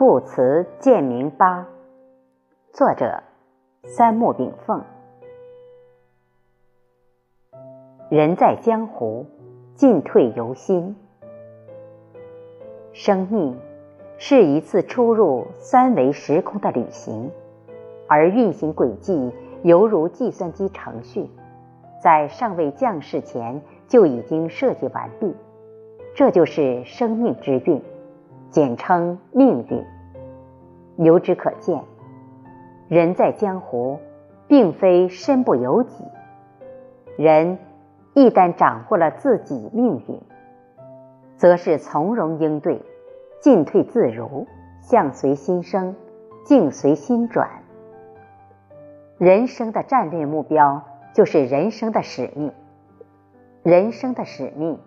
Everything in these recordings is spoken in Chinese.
故辞建明八，作者三木炳凤。人在江湖，进退由心。生命是一次出入三维时空的旅行，而运行轨迹犹如计算机程序，在尚未降世前就已经设计完毕。这就是生命之运。简称命运。由之可见，人在江湖，并非身不由己。人一旦掌握了自己命运，则是从容应对，进退自如，相随心生，境随心转。人生的战略目标，就是人生的使命。人生的使命。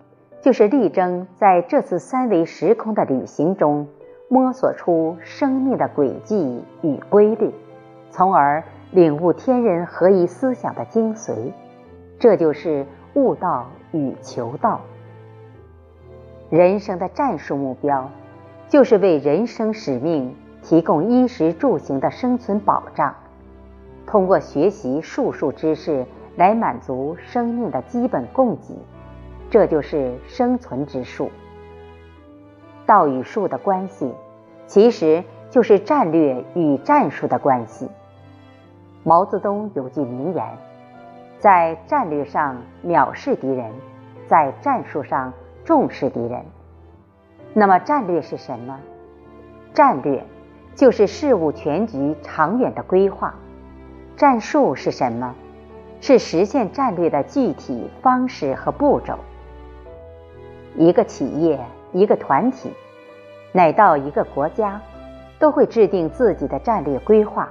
就是力争在这次三维时空的旅行中，摸索出生命的轨迹与规律，从而领悟天人合一思想的精髓。这就是悟道与求道。人生的战术目标，就是为人生使命提供衣食住行的生存保障，通过学习术数知识来满足生命的基本供给。这就是生存之术。道与术的关系，其实就是战略与战术的关系。毛泽东有句名言：“在战略上藐视敌人，在战术上重视敌人。”那么，战略是什么？战略就是事物全局长远的规划。战术是什么？是实现战略的具体方式和步骤。一个企业、一个团体，乃到一个国家，都会制定自己的战略规划，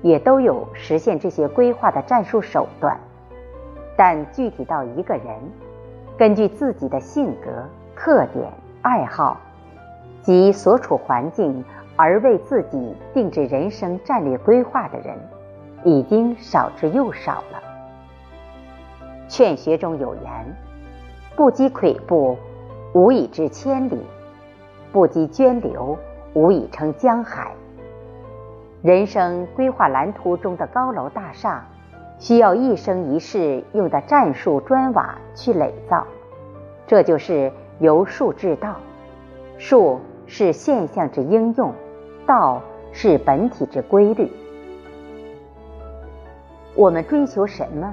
也都有实现这些规划的战术手段。但具体到一个人，根据自己的性格、特点、爱好及所处环境而为自己定制人生战略规划的人，已经少之又少了。劝学中有言：“不积跬步。”无以至千里，不积涓流，无以成江海。人生规划蓝图中的高楼大厦，需要一生一世用的战术砖瓦去垒造。这就是由术至道，术是现象之应用，道是本体之规律。我们追求什么？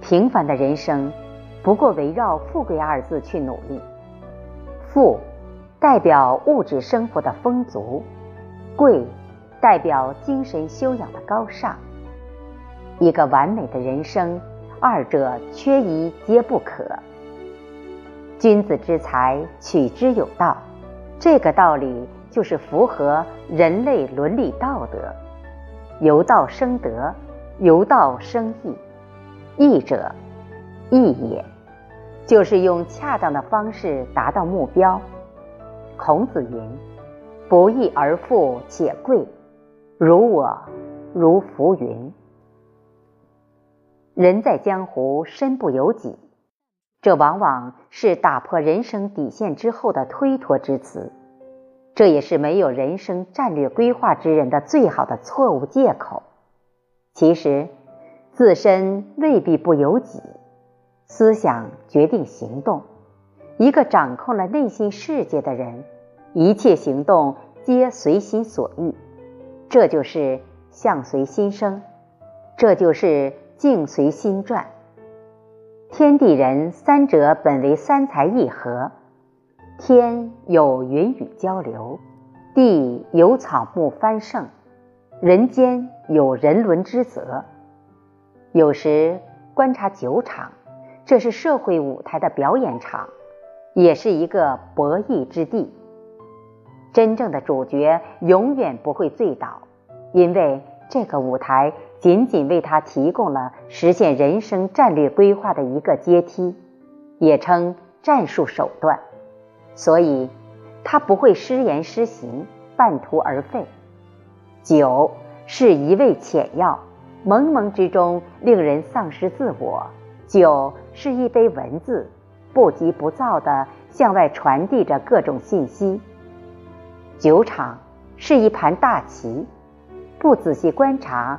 平凡的人生。不过围绕“富贵”二字去努力，富代表物质生活的丰足，贵代表精神修养的高尚。一个完美的人生，二者缺一皆不可。君子之才取之有道，这个道理就是符合人类伦理道德。由道生德，由道生义，义者。义也，就是用恰当的方式达到目标。孔子云：“不义而富且贵，如我，如浮云。”人在江湖，身不由己，这往往是打破人生底线之后的推脱之词，这也是没有人生战略规划之人的最好的错误借口。其实，自身未必不由己。思想决定行动。一个掌控了内心世界的人，一切行动皆随心所欲。这就是相随心生，这就是境随心转。天地人三者本为三才一合，天有云雨交流，地有草木繁盛，人间有人伦之责。有时观察酒场。这是社会舞台的表演场，也是一个博弈之地。真正的主角永远不会醉倒，因为这个舞台仅仅为他提供了实现人生战略规划的一个阶梯，也称战术手段。所以，他不会失言失行，半途而废。酒是一味浅药，蒙蒙之中令人丧失自我。酒是一杯文字，不急不躁地向外传递着各种信息。酒场是一盘大棋，不仔细观察，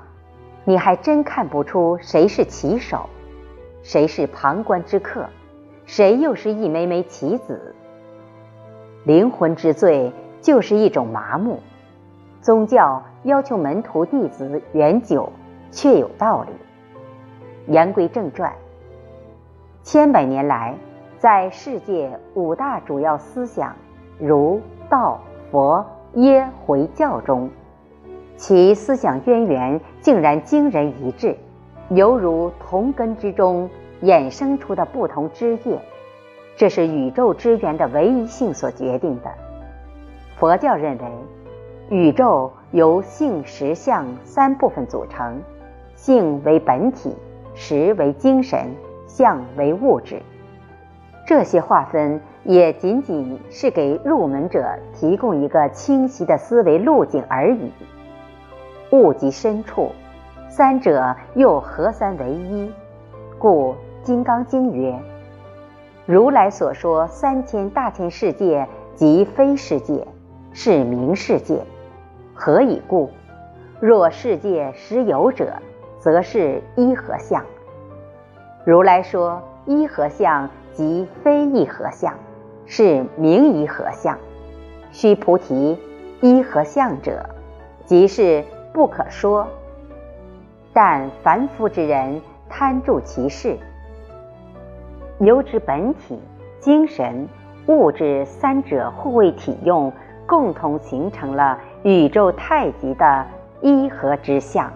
你还真看不出谁是棋手，谁是旁观之客，谁又是一枚枚棋子。灵魂之罪就是一种麻木。宗教要求门徒弟子远酒，确有道理。言归正传，千百年来，在世界五大主要思想如道、佛、耶、回教中，其思想渊源竟然惊人一致，犹如同根之中衍生出的不同枝叶。这是宇宙之源的唯一性所决定的。佛教认为。宇宙由性、实、相三部分组成，性为本体，实为精神，相为物质。这些划分也仅仅是给入门者提供一个清晰的思维路径而已。物及深处，三者又合三为一？故《金刚经》曰：“如来所说三千大千世界，即非世界，是名世界。”何以故？若世界实有者，则是一合相。如来说一合相即非一合相，是名一合相。须菩提，一合相者，即是不可说。但凡夫之人贪著其事，由之本体、精神、物质三者互为体用，共同形成了。宇宙太极的一合之相。